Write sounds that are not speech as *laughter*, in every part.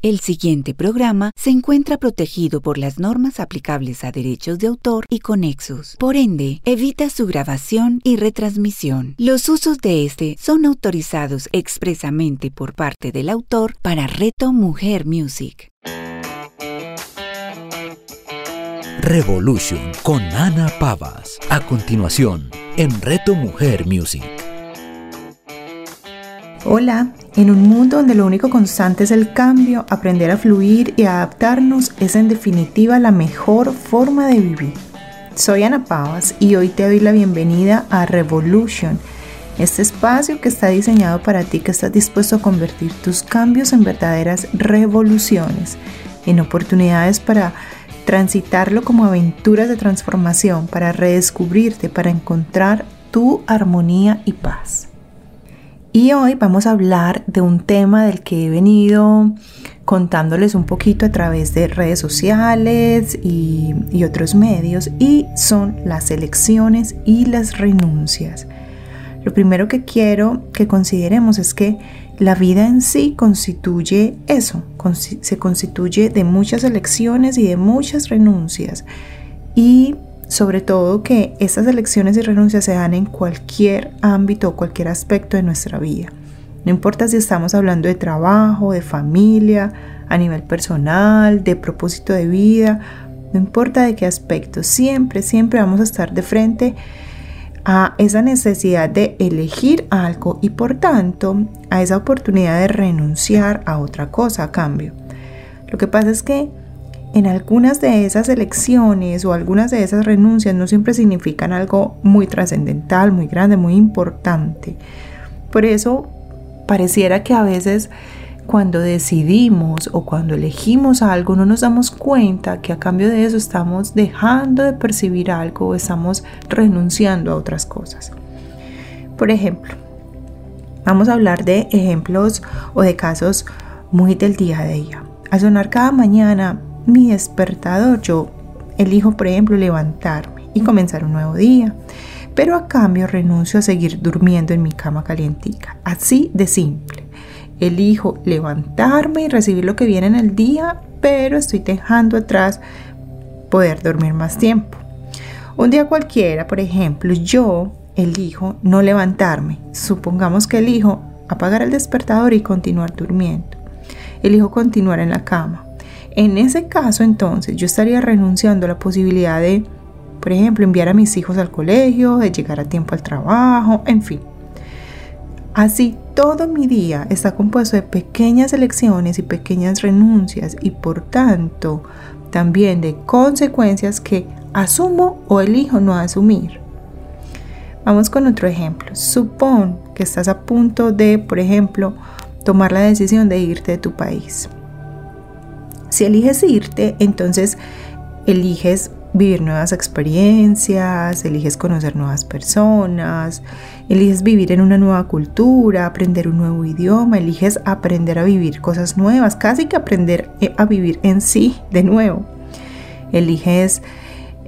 El siguiente programa se encuentra protegido por las normas aplicables a derechos de autor y conexos. Por ende, evita su grabación y retransmisión. Los usos de este son autorizados expresamente por parte del autor para Reto Mujer Music. Revolution con Ana Pavas. A continuación, en Reto Mujer Music. Hola, en un mundo donde lo único constante es el cambio, aprender a fluir y adaptarnos es en definitiva la mejor forma de vivir. Soy Ana Pavas y hoy te doy la bienvenida a Revolution, este espacio que está diseñado para ti que estás dispuesto a convertir tus cambios en verdaderas revoluciones, en oportunidades para transitarlo como aventuras de transformación, para redescubrirte, para encontrar tu armonía y paz. Y hoy vamos a hablar de un tema del que he venido contándoles un poquito a través de redes sociales y, otros medios y son las elecciones y las renuncias. Lo primero que quiero que consideremos es que la vida en sí constituye eso, se constituye de muchas elecciones y de muchas renuncias. Y sobre todo que estas elecciones y renuncias se dan en cualquier ámbito o cualquier aspecto de nuestra vida. No importa si estamos hablando de trabajo, de familia, a nivel personal, de propósito de vida, no importa de qué aspecto, siempre, siempre vamos a estar de frente a esa necesidad de elegir algo y por tanto a esa oportunidad de renunciar a otra cosa a cambio. Lo que pasa es que en algunas de esas elecciones o algunas de esas renuncias no siempre significan algo muy trascendental, muy grande, muy importante. Por eso pareciera que a veces cuando decidimos o cuando elegimos algo no nos damos cuenta que a cambio de eso estamos dejando de percibir algo o estamos renunciando a otras cosas. Por ejemplo, vamos a hablar de ejemplos o de casos muy del día a día. Al sonar cada mañana mi despertador, yo elijo, por ejemplo, levantarme y comenzar un nuevo día. Pero a cambio renuncio a seguir durmiendo en mi cama calientica. Así de simple. Elijo levantarme y recibir lo que viene en el día, pero estoy dejando atrás poder dormir más tiempo. Un día cualquiera, por ejemplo, yo elijo no levantarme. Supongamos que elijo apagar el despertador y continuar durmiendo. Elijo continuar en la cama. En ese caso, entonces, yo estaría renunciando a la posibilidad de, por ejemplo, enviar a mis hijos al colegio, de llegar a tiempo al trabajo, en fin. Así, todo mi día está compuesto de pequeñas elecciones y pequeñas renuncias y por tanto también de consecuencias que asumo o elijo no asumir. Vamos con otro ejemplo. Supón que estás a punto de, por ejemplo, tomar la decisión de irte de tu país. Si eliges irte, entonces eliges vivir nuevas experiencias, eliges conocer nuevas personas, eliges vivir en una nueva cultura, aprender un nuevo idioma, eliges aprender a vivir cosas nuevas, casi que aprender eh, a vivir en sí de nuevo. Eliges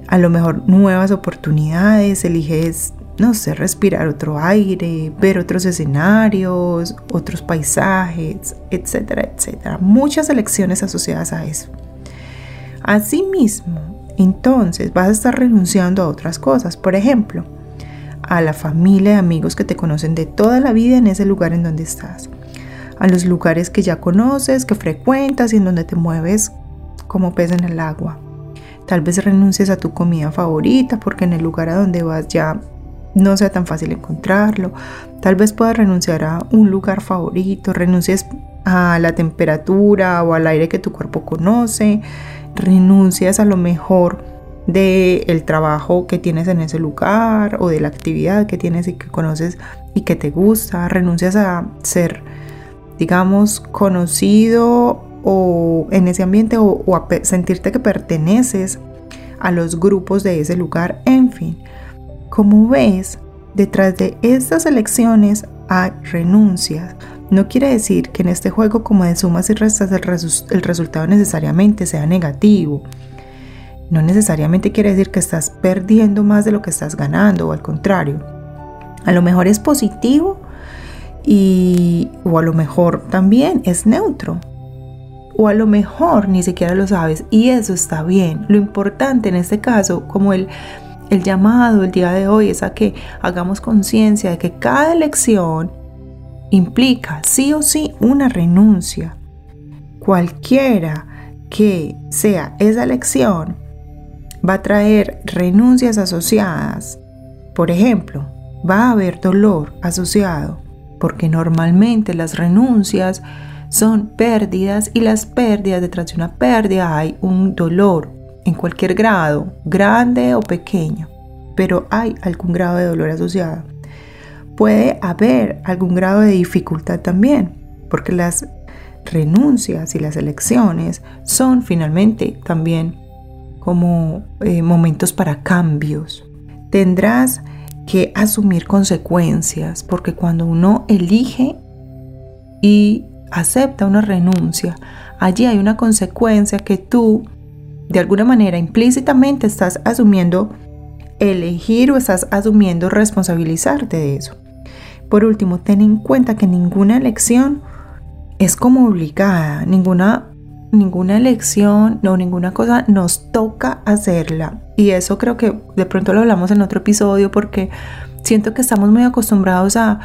a lo mejor nuevas oportunidades, eliges, no sé, respirar otro aire, ver otros escenarios, otros paisajes, etcétera, etcétera. Muchas elecciones asociadas a eso. Asimismo, entonces vas a estar renunciando a otras cosas. Por ejemplo, a la familia de amigos que te conocen de toda la vida en ese lugar en donde estás. A los lugares que ya conoces, que frecuentas y en donde te mueves como pez en el agua. Tal vez renuncies a tu comida favorita porque en el lugar a donde vas ya no sea tan fácil encontrarlo. Tal vez puedas renunciar a un lugar favorito, renuncies a la temperatura o al aire que tu cuerpo conoce, renuncias a lo mejor del el trabajo que tienes en ese lugar o de la actividad que tienes y que conoces y que te gusta, renuncias a ser, digamos, conocido o en ese ambiente o, o a sentirte que perteneces a los grupos de ese lugar, en fin. Como ves, detrás de estas elecciones hay renuncias, no quiere decir que en este juego como de sumas y restas el, resultado necesariamente sea negativo. No necesariamente quiere decir que estás perdiendo más de lo que estás ganando o al contrario. A lo mejor es positivo y o a lo mejor también es neutro. o a lo mejor ni siquiera lo sabes y eso está bien. Lo importante en este caso, como el, el llamado el día de hoy, es a que hagamos conciencia de que cada elección implica sí o sí una renuncia. Cualquiera que sea esa elección va a traer renuncias asociadas. Por ejemplo, va a haber dolor asociado, porque normalmente las renuncias son pérdidas y las pérdidas, detrás de una pérdida hay un dolor en cualquier grado, grande o pequeño, pero hay algún grado de dolor asociado. Puede haber algún grado de dificultad también, porque las renuncias y las elecciones son finalmente también como eh, momentos para cambios. Tendrás que asumir consecuencias, porque cuando uno elige y acepta una renuncia, allí hay una consecuencia que tú, de alguna manera, implícitamente estás asumiendo elegir o estás asumiendo responsabilizarte de eso. Por último, ten en cuenta que ninguna elección es como obligada, ninguna, ninguna elección o ninguna cosa nos toca hacerla. Y eso creo que de pronto lo hablamos en otro episodio porque siento que estamos muy acostumbrados a,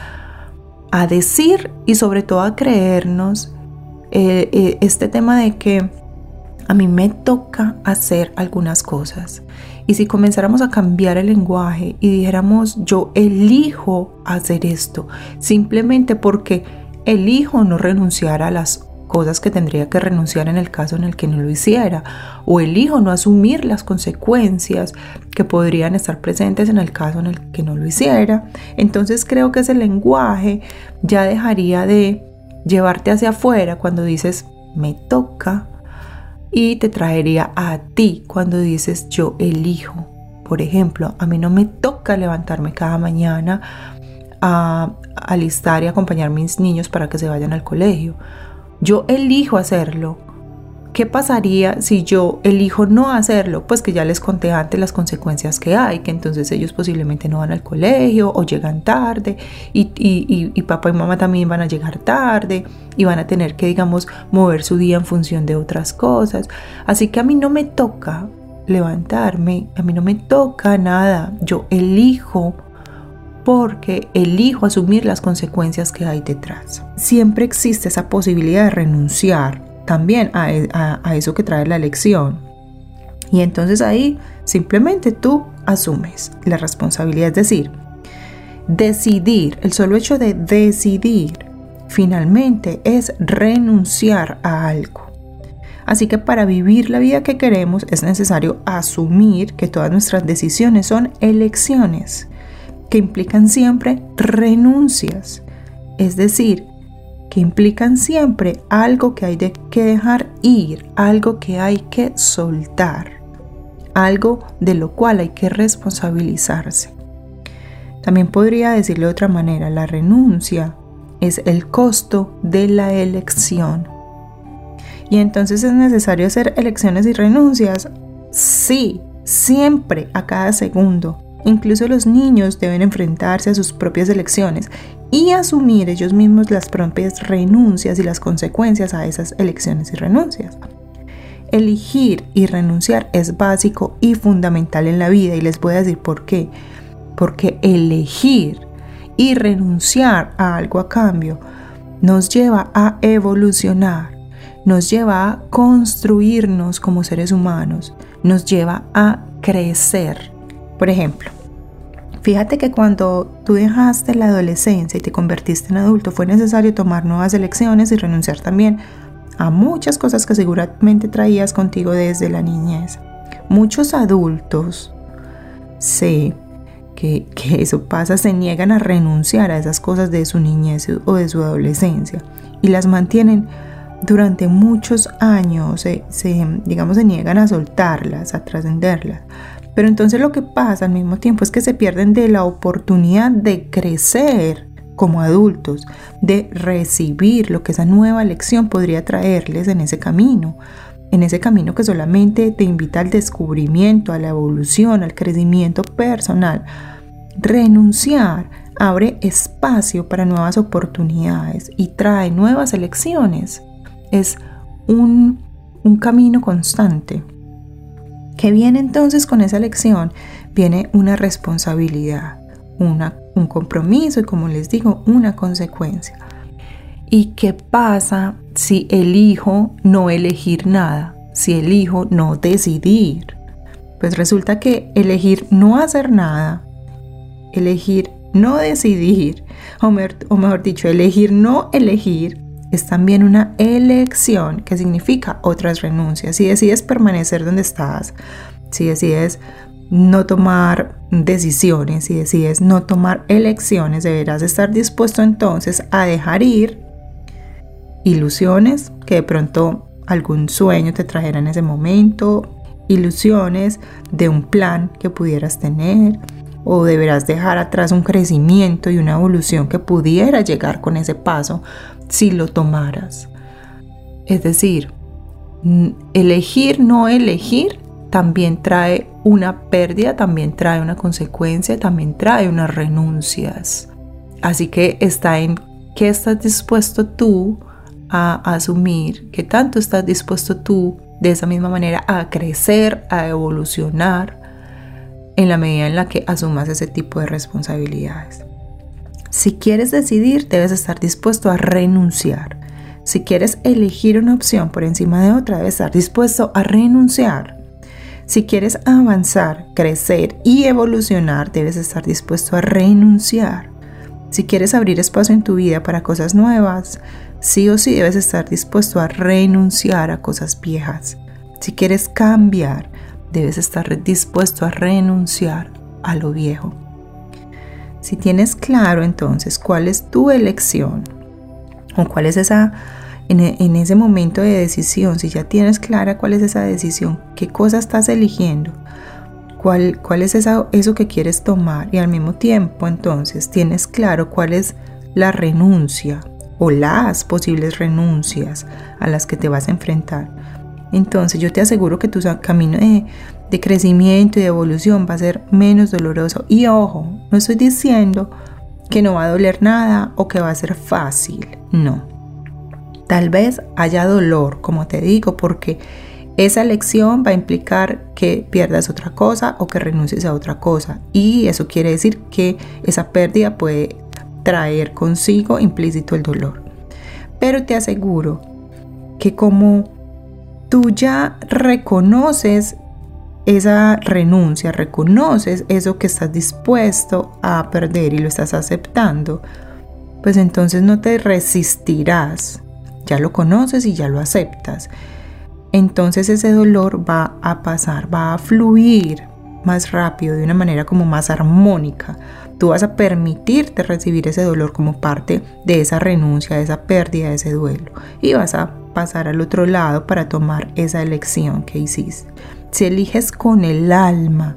a decir y sobre todo a creernos eh, eh, este tema de que a mí me toca hacer algunas cosas. Y si comenzáramos a cambiar el lenguaje y dijéramos yo elijo hacer esto, simplemente porque elijo no renunciar a las cosas que tendría que renunciar en el caso en el que no lo hiciera, o elijo no asumir las consecuencias que podrían estar presentes en el caso en el que no lo hiciera, entonces creo que ese lenguaje ya dejaría de llevarte hacia afuera cuando dices me toca y te traería a ti cuando dices yo elijo. Por ejemplo, a mí no me toca levantarme cada mañana a alistar y acompañar a mis niños para que se vayan al colegio. Yo elijo hacerlo. ¿Qué pasaría si yo elijo no hacerlo? Pues que ya les conté antes las consecuencias que hay, que entonces ellos posiblemente no van al colegio o llegan tarde y, y, papá y mamá también van a llegar tarde y van a tener que, digamos, mover su día en función de otras cosas. Así que a mí no me toca levantarme, a mí no me toca nada, yo elijo porque elijo asumir las consecuencias que hay detrás. Siempre existe esa posibilidad de renunciar también e, a, eso que trae la elección. Y entonces ahí simplemente tú asumes la responsabilidad, es decir, decidir, el solo hecho de decidir finalmente es renunciar a algo. Así que para vivir la vida que queremos es necesario asumir que todas nuestras decisiones son elecciones que implican siempre renuncias, es decir, que implican siempre algo que hay de que dejar ir, algo que hay que soltar, algo de lo cual hay que responsabilizarse. También podría decirle de otra manera, la renuncia es el costo de la elección. Y entonces es necesario hacer elecciones y renuncias. Sí, siempre, a cada segundo. Incluso los niños deben enfrentarse a sus propias elecciones y asumir ellos mismos las propias renuncias y las consecuencias a esas elecciones y renuncias. Elegir y renunciar es básico y fundamental en la vida y les voy a decir por qué. Porque elegir y renunciar a algo a cambio nos lleva a evolucionar, nos lleva a construirnos como seres humanos, nos lleva a crecer. Por ejemplo, Fíjate que cuando tú dejaste la adolescencia y te convertiste en adulto fue necesario tomar nuevas elecciones y renunciar también a muchas cosas que seguramente traías contigo desde la niñez. Muchos adultos, sé que, que, eso pasa, se niegan a renunciar a esas cosas de su niñez o de su adolescencia y las mantienen durante muchos años, se, digamos, se niegan a soltarlas, a trascenderlas. Pero entonces lo que pasa al mismo tiempo es que se pierden de la oportunidad de crecer como adultos, de recibir lo que esa nueva lección podría traerles en ese camino, en ese camino que solamente te invita al descubrimiento, a la evolución, al crecimiento personal. Renunciar abre espacio para nuevas oportunidades y trae nuevas elecciones. Es un, un camino constante. ¿Qué viene entonces con esa elección? Viene una responsabilidad, una, un compromiso y como les digo, una consecuencia. ¿Y qué pasa si elijo no elegir nada? Si elijo no decidir. Pues resulta que elegir no hacer nada, elegir no decidir, o, mejor dicho, elegir no elegir, es también una elección que significa otras renuncias. Si decides permanecer donde estás, si decides no tomar decisiones, si decides no tomar elecciones, deberás estar dispuesto entonces a dejar ir ilusiones que de pronto algún sueño te trajera en ese momento, ilusiones de un plan que pudieras tener, o deberás dejar atrás un crecimiento y una evolución que pudiera llegar con ese paso si lo tomaras. Es decir, elegir no elegir también trae una pérdida, también trae una consecuencia, también trae unas renuncias. Así que está en qué estás dispuesto tú a asumir, qué tanto estás dispuesto tú de esa misma manera a crecer, a evolucionar, en la medida en la que asumas ese tipo de responsabilidades. Si quieres decidir, debes estar dispuesto a renunciar. Si quieres elegir una opción por encima de otra, debes estar dispuesto a renunciar. Si quieres avanzar, crecer y evolucionar, debes estar dispuesto a renunciar. Si quieres abrir espacio en tu vida para cosas nuevas, sí o sí debes estar dispuesto a renunciar a cosas viejas. Si quieres cambiar, debes estar dispuesto a renunciar a lo viejo. Si tienes claro entonces cuál es tu elección o cuál es esa, en, ese momento de decisión, si ya tienes clara cuál es esa decisión, qué cosa estás eligiendo, cuál, cuál es eso que quieres tomar y al mismo tiempo entonces tienes claro cuál es la renuncia o las posibles renuncias a las que te vas a enfrentar entonces yo te aseguro que tu camino de, crecimiento y de evolución va a ser menos doloroso. Y ojo, no estoy diciendo que no va a doler nada o que va a ser fácil. No. Tal vez haya dolor, como te digo, porque esa elección va a implicar que pierdas otra cosa o que renuncies a otra cosa. Y eso quiere decir que esa pérdida puede traer consigo implícito el dolor. Pero te aseguro que como tú ya reconoces esa renuncia, reconoces eso que estás dispuesto a perder y lo estás aceptando, pues entonces no te resistirás. Ya lo conoces y ya lo aceptas. Entonces ese dolor va a pasar, va a fluir más rápido, de una manera como más armónica. Tú vas a permitirte recibir ese dolor como parte de esa renuncia, de esa pérdida, de ese duelo. Y vas a pasar al otro lado para tomar esa elección que hiciste. Si eliges con el alma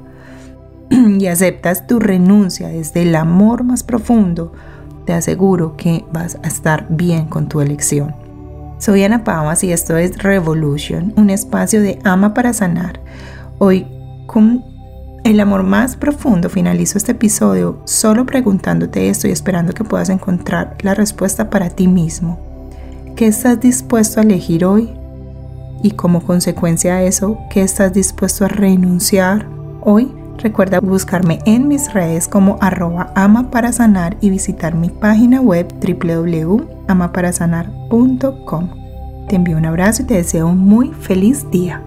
*clears throat* y aceptas tu renuncia desde el amor más profundo, te aseguro que vas a estar bien con tu elección. Soy Ana Pavas y esto es Revolution, un espacio de ama para sanar. Hoy con el amor más profundo finalizo este episodio solo preguntándote esto y esperando que puedas encontrar la respuesta para ti mismo. ¿Qué estás dispuesto a elegir hoy? Y como consecuencia de eso, ¿qué estás dispuesto a renunciar hoy? Recuerda buscarme en mis redes como arroba ama para sanar y visitar mi página web www.amaparasanar.com. Te envío un abrazo y te deseo un muy feliz día.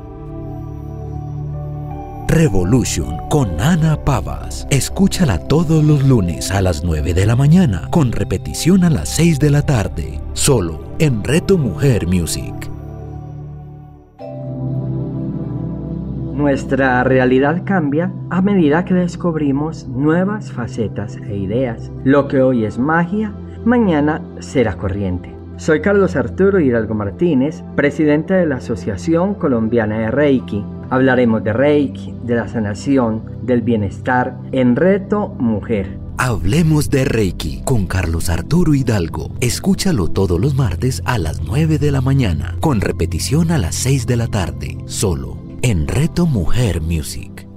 Revolution con Ana Pavas. Escúchala todos los lunes a las 9 de la mañana, con repetición a las 6 de la tarde, solo en Reto Mujer Music. Nuestra realidad cambia a medida que descubrimos nuevas facetas e ideas. Lo que hoy es magia, mañana será corriente. Soy Carlos Arturo Hidalgo Martínez, presidente de la Asociación Colombiana de Reiki. Hablaremos de Reiki, de la sanación, del bienestar en Reto Mujer Hablemos de Reiki con Carlos Arturo Hidalgo. Escúchalo todos los martes a las 9 de la mañana, con repetición a las 6 de la tarde, solo en Reto Mujer Music.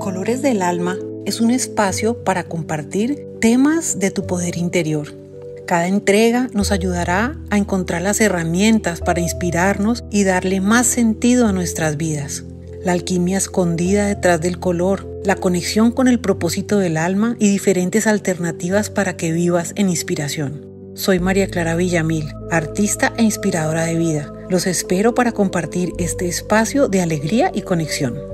Colores del Alma es un espacio para compartir temas de tu poder interior Cada entrega nos ayudará a encontrar las herramientas para inspirarnos y darle más sentido a nuestras vidas. La alquimia escondida detrás del color, la conexión con el propósito del alma y diferentes alternativas para que vivas en inspiración. Soy María Clara Villamil, artista e inspiradora de vida. Los espero para compartir este espacio de alegría y conexión.